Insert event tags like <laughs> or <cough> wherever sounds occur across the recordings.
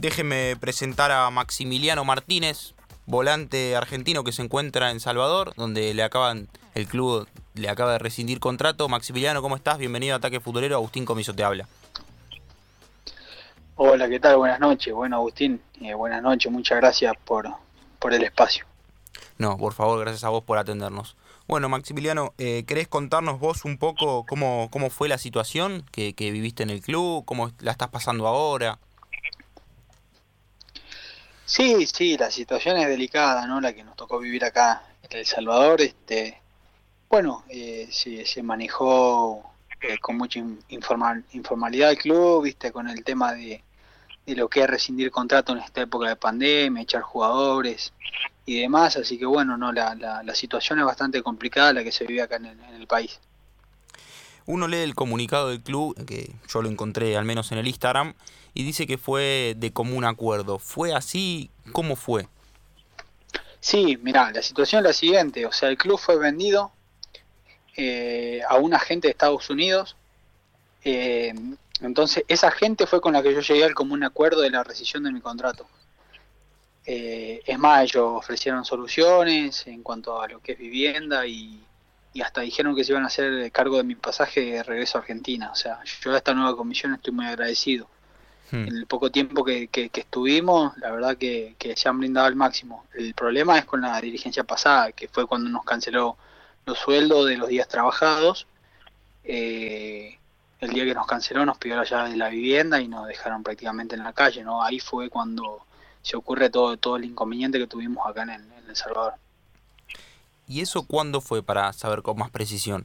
Déjeme presentar a Maximiliano Martínez, volante argentino que se encuentra en Salvador, donde le acaban el club le acaba de rescindir contrato. Maximiliano, ¿cómo estás? Bienvenido a Ataque Futbolero. Agustín Comiso te habla. Hola, ¿qué tal? Buenas noches. Bueno, Agustín, eh, buenas noches. Muchas gracias por, por el espacio. No, por favor, gracias a vos por atendernos. Bueno, Maximiliano, eh, ¿querés contarnos vos un poco cómo, cómo fue la situación que, que viviste en el club? ¿Cómo la estás pasando ahora? Sí, sí, la situación es delicada, ¿no? La que nos tocó vivir acá en El Salvador. Este, bueno, eh, se manejó eh, con mucha informal, informalidad el club, viste, con el tema de, de lo que es rescindir contrato en esta época de pandemia, echar jugadores y demás. Así que bueno, no, la, la, la situación es bastante complicada la que se vive acá en el, en el país. Uno lee el comunicado del club, que yo lo encontré al menos en el Instagram, y dice que fue de común acuerdo. ¿Fue así? ¿Cómo fue? Sí, mira, la situación es la siguiente, o sea, el club fue vendido eh, a un agente de Estados Unidos, eh, entonces esa gente fue con la que yo llegué al común acuerdo de la rescisión de mi contrato. Eh, es más, ellos ofrecieron soluciones en cuanto a lo que es vivienda y, y hasta dijeron que se iban a hacer cargo de mi pasaje de regreso a Argentina. O sea, yo a esta nueva comisión estoy muy agradecido. Hmm. En el poco tiempo que, que, que estuvimos, la verdad que, que, se han brindado al máximo. El problema es con la dirigencia pasada, que fue cuando nos canceló los sueldos de los días trabajados. Eh, el día que nos canceló nos pidió la llave de la vivienda y nos dejaron prácticamente en la calle. ¿no? Ahí fue cuando se ocurre todo, todo el inconveniente que tuvimos acá en en el Salvador. ¿Y eso cuándo fue para saber con más precisión?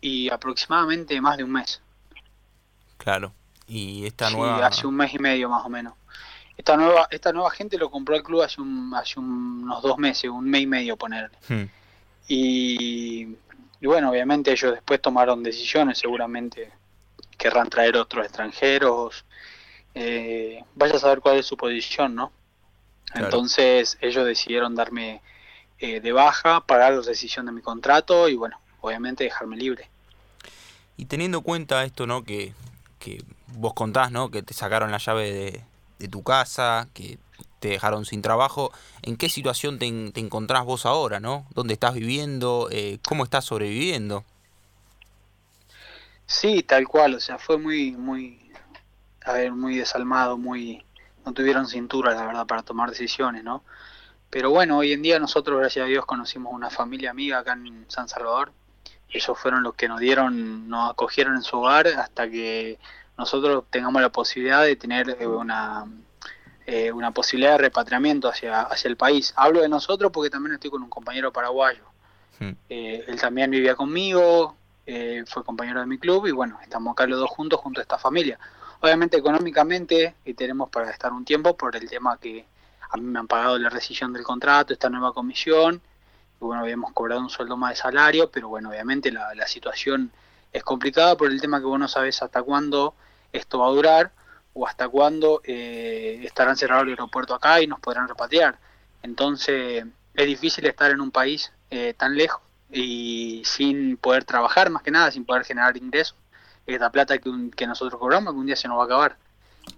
Y aproximadamente más de un mes. Claro. Y esta sí, nueva. hace un mes y medio más o menos. Esta nueva, esta nueva gente lo compró el club hace, un, hace unos dos meses, un mes y medio ponerle. Hmm. Y, y, bueno, obviamente ellos después tomaron decisiones, seguramente querrán traer otros extranjeros. Eh, vaya a saber cuál es su posición, ¿no? Claro. Entonces ellos decidieron darme eh, de baja, pagar la rescisión de mi contrato y bueno, obviamente dejarme libre. Y teniendo en cuenta esto, ¿no? Que, que vos contás, ¿no? Que te sacaron la llave de, tu casa, que te dejaron sin trabajo. ¿En qué situación te, te encontrás vos ahora, no? ¿Dónde estás viviendo? Eh, ¿Cómo estás sobreviviendo? Sí, tal cual. O sea, fue muy, muy, a ver, muy desalmado, muy, no tuvieron cintura, la verdad, para tomar decisiones, ¿no? Pero bueno, hoy en día nosotros, gracias a Dios, conocimos una familia amiga acá en San Salvador. Ellos fueron los que nos dieron, nos acogieron en su hogar hasta que nosotros tengamos la posibilidad de tener una, eh, una posibilidad de repatriamiento hacia, hacia el país. Hablo de nosotros porque también estoy con un compañero paraguayo. Hmm. Eh, él también vivía conmigo, eh, fue compañero de mi club y bueno, estamos acá los dos juntos, junto a esta familia. Obviamente económicamente tenemos para estar un tiempo por el tema que a mí me han pagado la rescisión del contrato, esta nueva comisión, y bueno, habíamos cobrado un sueldo más de salario, pero bueno, obviamente la, la situación es complicada por el tema que vos no sabes hasta cuándo esto va a durar o hasta cuándo eh, estarán cerrados el aeropuerto acá y nos podrán repatriar. Entonces es difícil estar en un país eh, tan lejos y sin poder trabajar, más que nada, sin poder generar ingresos. Esta plata que, un, que nosotros cobramos, que un día se nos va a acabar.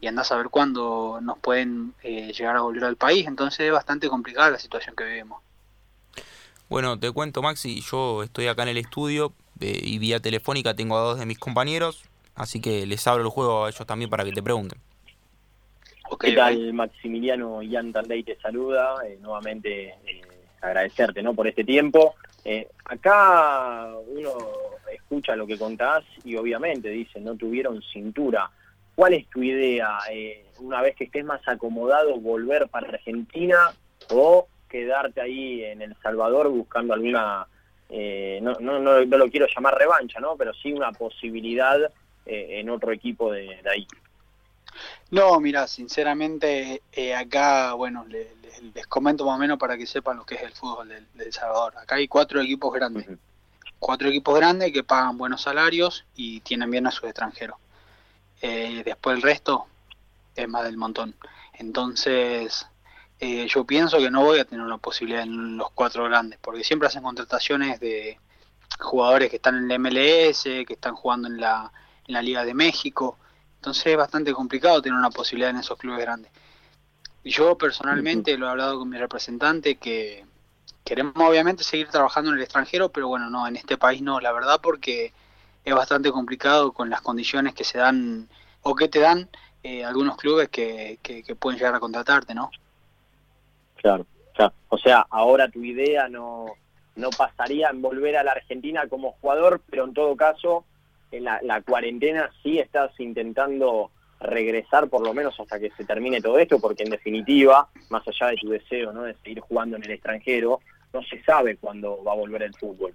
Y andás a ver cuándo nos pueden eh, llegar a volver al país. Entonces es bastante complicada la situación que vivimos. Bueno, te cuento, Maxi, yo estoy acá en el estudio eh, y vía telefónica tengo a dos de mis compañeros, así que les abro el juego a ellos también para que te pregunten. Okay, ¿Qué tal, Maximiliano? Ian Tandey te saluda. Eh, nuevamente eh, agradecerte ¿no? por este tiempo. Eh, acá uno escucha lo que contás y obviamente dice, no tuvieron cintura. ¿Cuál es tu idea? Eh, una vez que estés más acomodado, volver para Argentina o quedarte ahí en El Salvador buscando alguna, eh, no, no, no, no, lo quiero llamar revancha, ¿no? pero sí una posibilidad eh, en otro equipo de, de, ahí. No, mira, sinceramente eh, acá, bueno, les, les, comento más o menos para que sepan lo que es el fútbol de, de El Salvador. Acá hay cuatro equipos grandes, uh -huh. cuatro equipos grandes que pagan buenos salarios y tienen bien a sus extranjeros. Eh, después el resto es más del montón. Entonces, eh, yo pienso que no voy a tener una posibilidad en los cuatro grandes, porque siempre hacen contrataciones de jugadores que están en el MLS, que están jugando en la, en la Liga de México, Entonces es bastante complicado tener una posibilidad en esos clubes grandes. Yo personalmente lo he hablado con mi representante que queremos obviamente seguir trabajando en el extranjero, pero bueno, no, en este país no, la verdad, porque es bastante complicado con las condiciones que se dan o que te dan eh, algunos clubes que, que, pueden llegar a contratarte, ¿no? Claro, claro. O sea, ahora tu idea no, no pasaría en volver a la Argentina como jugador, pero en todo caso, en la, la cuarentena sí estás intentando regresar por lo menos hasta que se termine todo esto, porque en definitiva, más allá de tu deseo ¿no? de seguir jugando en el extranjero, no se sabe cuándo va a volver el fútbol.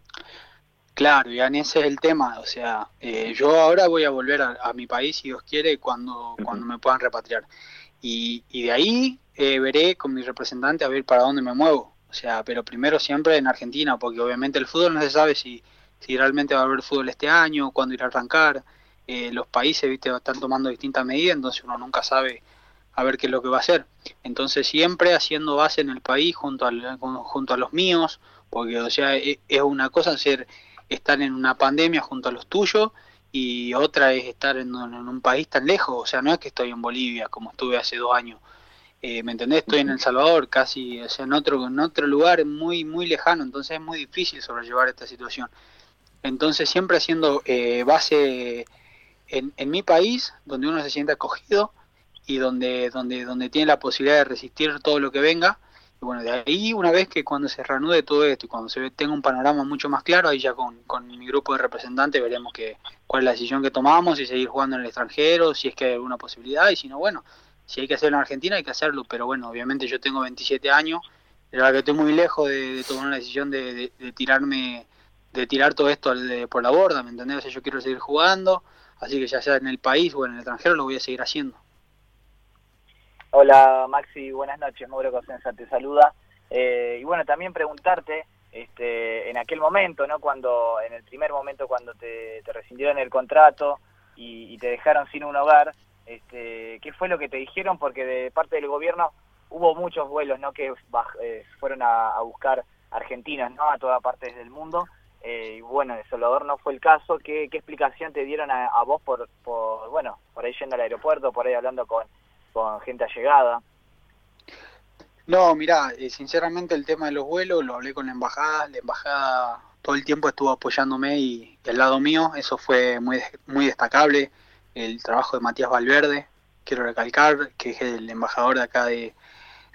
Claro, y ese es el tema, o sea, eh, yo ahora voy a volver a, mi país, si Dios quiere, cuando, cuando me puedan repatriar. Y, y de ahí eh, veré con mi representante a ver para dónde me muevo. O sea, pero primero siempre en Argentina, porque obviamente el fútbol no se sabe si, si realmente va a haber fútbol este año, cuándo irá a arrancar. Eh, los países ¿viste? están tomando distintas medidas, entonces uno nunca sabe a ver qué es lo que va a hacer. Entonces siempre haciendo base en el país junto, al, junto a los míos, porque o sea, e, es una cosa ser estar en una pandemia junto a los tuyos y otra es estar en, un país tan lejos, o sea, no es que estoy en Bolivia como estuve hace dos años, eh, ¿me entendés? Estoy en El Salvador, casi, o sea, en otro, en otro lugar muy, muy lejano, entonces es muy difícil sobrellevar esta situación. Entonces siempre haciendo eh, base en, en, mi país, donde uno se siente acogido y donde, donde, donde tiene la posibilidad de resistir todo lo que venga. Y bueno, de ahí una vez que cuando se reanude todo esto y cuando se tenga un panorama mucho más claro, ahí ya con, con mi grupo de representantes veremos que, cuál es la decisión que tomamos, si seguir jugando en el extranjero, si es que hay alguna posibilidad y si no, bueno, si hay que hacerlo en Argentina hay que hacerlo, pero bueno, obviamente yo tengo 27 años, la verdad que estoy muy lejos de, tomar una decisión de, de, tirarme, de tirar todo esto por la borda, ¿me entendés? O yo quiero seguir jugando, Así que ya sea en el país o en el extranjero lo voy a seguir haciendo. Hola Maxi, buenas noches, Mauro Cosenza te saluda. Eh, y bueno, también preguntarte, este, en aquel momento, ¿no? Cuando, en el primer momento cuando te, rescindieron el contrato y, te dejaron sin un hogar, este, ¿qué fue lo que te dijeron? Porque de parte del gobierno hubo muchos vuelos, ¿no? Que eh, fueron a, buscar argentinos, ¿no? A todas partes del mundo eh, y bueno, en Salvador no fue el caso. ¿Qué, qué explicación te dieron a, vos por, por, bueno, por ahí yendo al aeropuerto, por ahí hablando con, con gente allegada? No, mira, eh, sinceramente el tema de los vuelos lo hablé con la embajada. La embajada todo el tiempo estuvo apoyándome y, al lado mío. Eso fue muy, muy destacable. El trabajo de Matías Valverde, quiero recalcar, que es el embajador de acá de,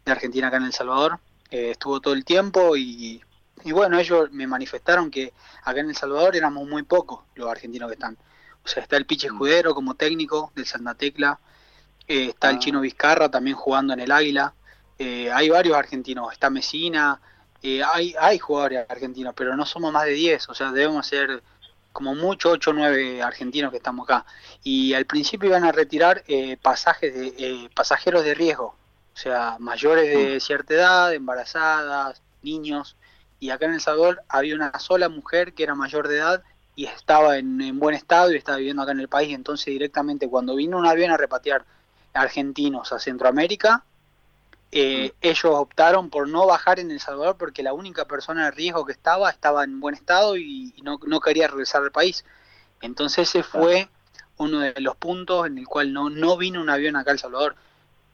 de Argentina, acá en El Salvador. Eh, estuvo todo el tiempo y y bueno, ellos me manifestaron que acá en El Salvador éramos muy pocos los argentinos que están. O sea, está el Piche mm. Escudero como técnico del Santa Tecla, eh, está el ah. Chino Vizcarra también jugando en el Águila, eh, hay varios argentinos, está Mesina, eh, hay, hay jugadores argentinos, pero no somos más de 10, o sea, debemos ser como mucho 8 o 9 argentinos que estamos acá. Y al principio iban a retirar pasajes de, pasajeros de riesgo, o sea, mayores de mm. cierta edad, embarazadas, niños, y acá en El Salvador había una sola mujer que era mayor de edad y estaba en, buen estado y estaba viviendo acá en el país. Entonces directamente cuando vino un avión a repatriar argentinos a Centroamérica, eh, ellos optaron por no bajar en El Salvador porque la única persona de riesgo que estaba estaba en buen estado y, no, no, quería regresar al país. Entonces ese fue uno de los puntos en el cual no, no vino un avión acá a El Salvador.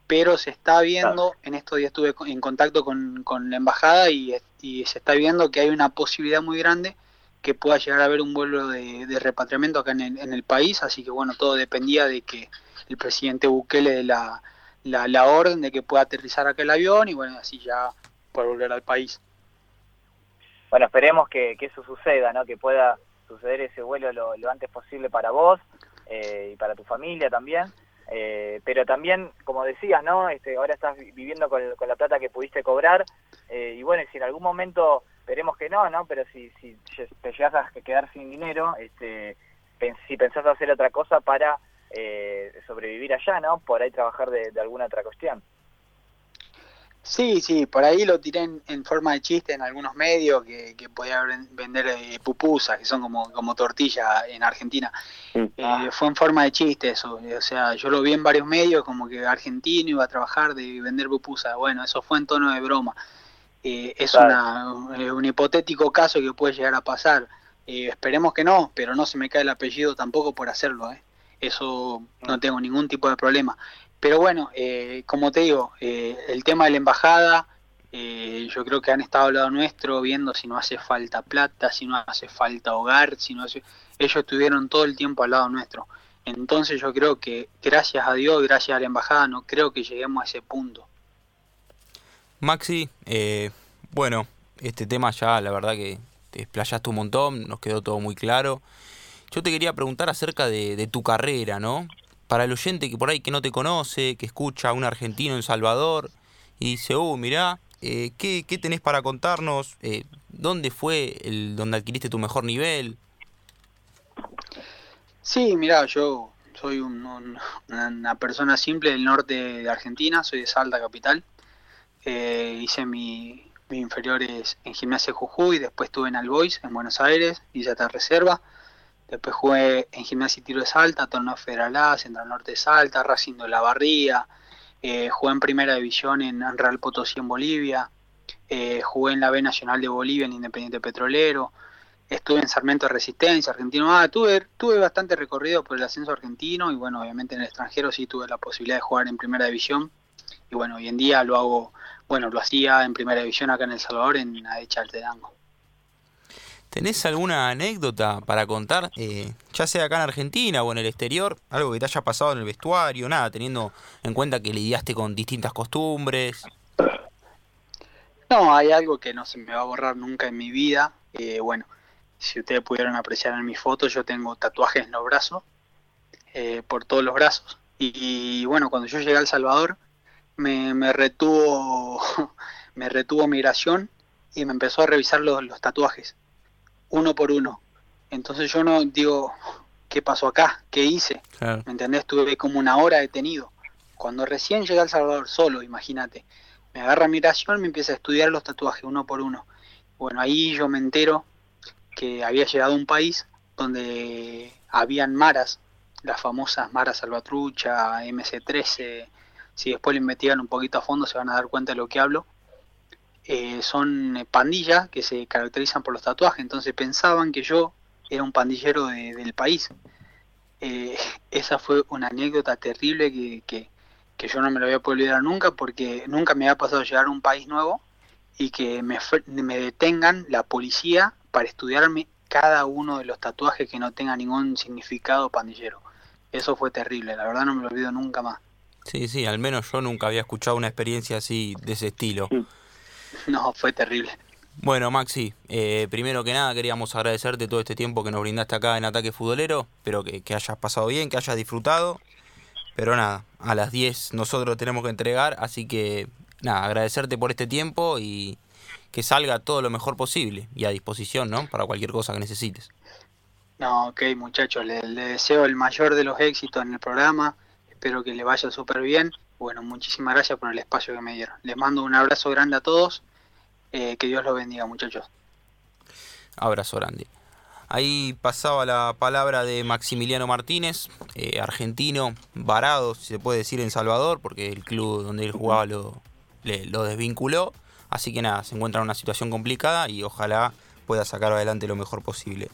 Pero se está viendo, en estos días estuve en contacto con, la embajada y, se está viendo que hay una posibilidad muy grande que pueda llegar a haber un vuelo de, repatriamiento acá en el, país, así que bueno, todo dependía de que el presidente Bukele dé la, la, orden de que pueda aterrizar acá el avión y bueno, así ya pueda volver al país. Bueno, esperemos que, eso suceda, ¿no? que pueda suceder ese vuelo lo, antes posible para vos eh, y para tu familia también. Eh, pero también, como decías, ¿no? Este, ahora estás viviendo con, la plata que pudiste cobrar eh, y bueno, si en algún momento, esperemos que no, ¿no? Pero si, si te llegas a quedar sin dinero, este, si pensás hacer otra cosa para eh, sobrevivir allá, ¿no? Por ahí trabajar de alguna otra cuestión. Sí, sí, por ahí lo tiré en, forma de chiste en algunos medios que, que podía vender eh, pupusas, que son como, como tortilla en Argentina. Eh, ah. fue en forma de chiste eso, o sea, yo lo vi en varios medios como que argentino iba a trabajar de vender pupusas. Bueno, eso fue en tono de broma. Eh, es una, un hipotético caso que puede llegar a pasar. esperemos que no, pero no se me cae el apellido tampoco por hacerlo. Eso no tengo ningún tipo de problema. Pero bueno, eh, como te digo, eh, el tema de la embajada, eh, yo creo que han estado al lado nuestro viendo si no hace falta plata, si no hace falta hogar, si no hace... Ellos estuvieron todo el tiempo al lado nuestro. Entonces yo creo que gracias a Dios, gracias a la embajada, no creo que lleguemos a ese punto. Maxi, bueno, este tema ya la verdad que te explayaste un montón, nos quedó todo muy claro. Yo te quería preguntar acerca de, tu carrera, ¿no? Para el oyente que por ahí que no te conoce, que escucha a un argentino en Salvador y dice, uh, mirá, eh, ¿qué, ¿qué, tenés para contarnos? Eh, ¿Dónde fue el donde adquiriste tu mejor nivel? Sí, mirá, yo soy una persona simple del norte de Argentina, soy de Salta Capital. Eh, hice mi, mis inferiores en Gimnasia Jujuy, después estuve en Albois, en Buenos Aires, y ya está reserva. Después jugué en Gimnasia y Tiro de Salta, Torneo Federal A, Central Norte de Salta, Racing de la Barría. Eh, jugué en Primera División en, Real Potosí en Bolivia. Eh, jugué en la B Nacional de Bolivia en Independiente Petrolero. Estuve en Sarmiento de Resistencia, Argentino. Ah, tuve, tuve bastante recorrido por el ascenso argentino y bueno, obviamente en el extranjero sí tuve la posibilidad de jugar en Primera División. Y bueno, hoy en día lo hago, bueno, lo hacía en Primera División acá en El Salvador, en Aecha Altedango. ¿Tenés alguna anécdota para contar, eh, ya sea acá en Argentina o en el exterior? Algo que te haya pasado en el vestuario, nada, teniendo en cuenta que lidiaste con distintas costumbres. No, hay algo que no se me va a borrar nunca en mi vida. Eh, bueno, si ustedes pudieron apreciar en mis fotos, yo tengo tatuajes en los brazos, eh, por todos los brazos. Y, bueno, cuando yo llegué a El Salvador, me, me retuvo <laughs> me retuvo migración y me empezó a revisar los, los tatuajes uno por uno. Entonces yo no digo, ¿qué pasó acá? ¿Qué hice? ¿Me entendés? Estuve como una hora detenido. Cuando recién llegué al Salvador, solo, imagínate, me agarra migración, me empieza a estudiar los tatuajes uno por uno. Bueno, ahí yo me entero que había llegado a un país donde habían maras, las famosas maras salvatrucha, MC13, si después lo investigan un poquito a fondo se van a dar cuenta de lo que hablo, eh, son pandillas que se caracterizan por los tatuajes, entonces pensaban que yo era un pandillero del país. Eh, <laughs> esa fue una anécdota terrible que, que, yo no me lo voy a poder olvidar nunca porque nunca me había pasado llegar a un país nuevo y que me, me detengan la policía para estudiarme cada uno de los tatuajes que no tenga ningún significado pandillero. Eso fue terrible, la verdad no me lo olvido nunca más. Sí, sí, al menos yo nunca había escuchado una experiencia así de ese estilo. <laughs> No, fue terrible. Bueno, Maxi, eh, primero que nada queríamos agradecerte todo este tiempo que nos brindaste acá en Ataque Futbolero. Espero que, hayas pasado bien, que hayas disfrutado. Pero nada, a las 10 nosotros tenemos que entregar, así que nada, agradecerte por este tiempo y que salga todo lo mejor posible y a disposición, ¿no? Para cualquier cosa que necesites. No, ok muchachos, le, le deseo el mayor de los éxitos en el programa, espero que le vaya súper bien bueno, muchísimas gracias por el espacio que me dieron. Les mando un abrazo grande a todos. Eh, que Dios los bendiga, muchachos. Abrazo grande. Ahí pasaba la palabra de Maximiliano Martínez, eh, argentino, varado, si se puede decir, en Salvador, porque el club donde él jugaba lo, lo desvinculó. Así que nada, se encuentra en una situación complicada y ojalá pueda sacar adelante lo mejor posible.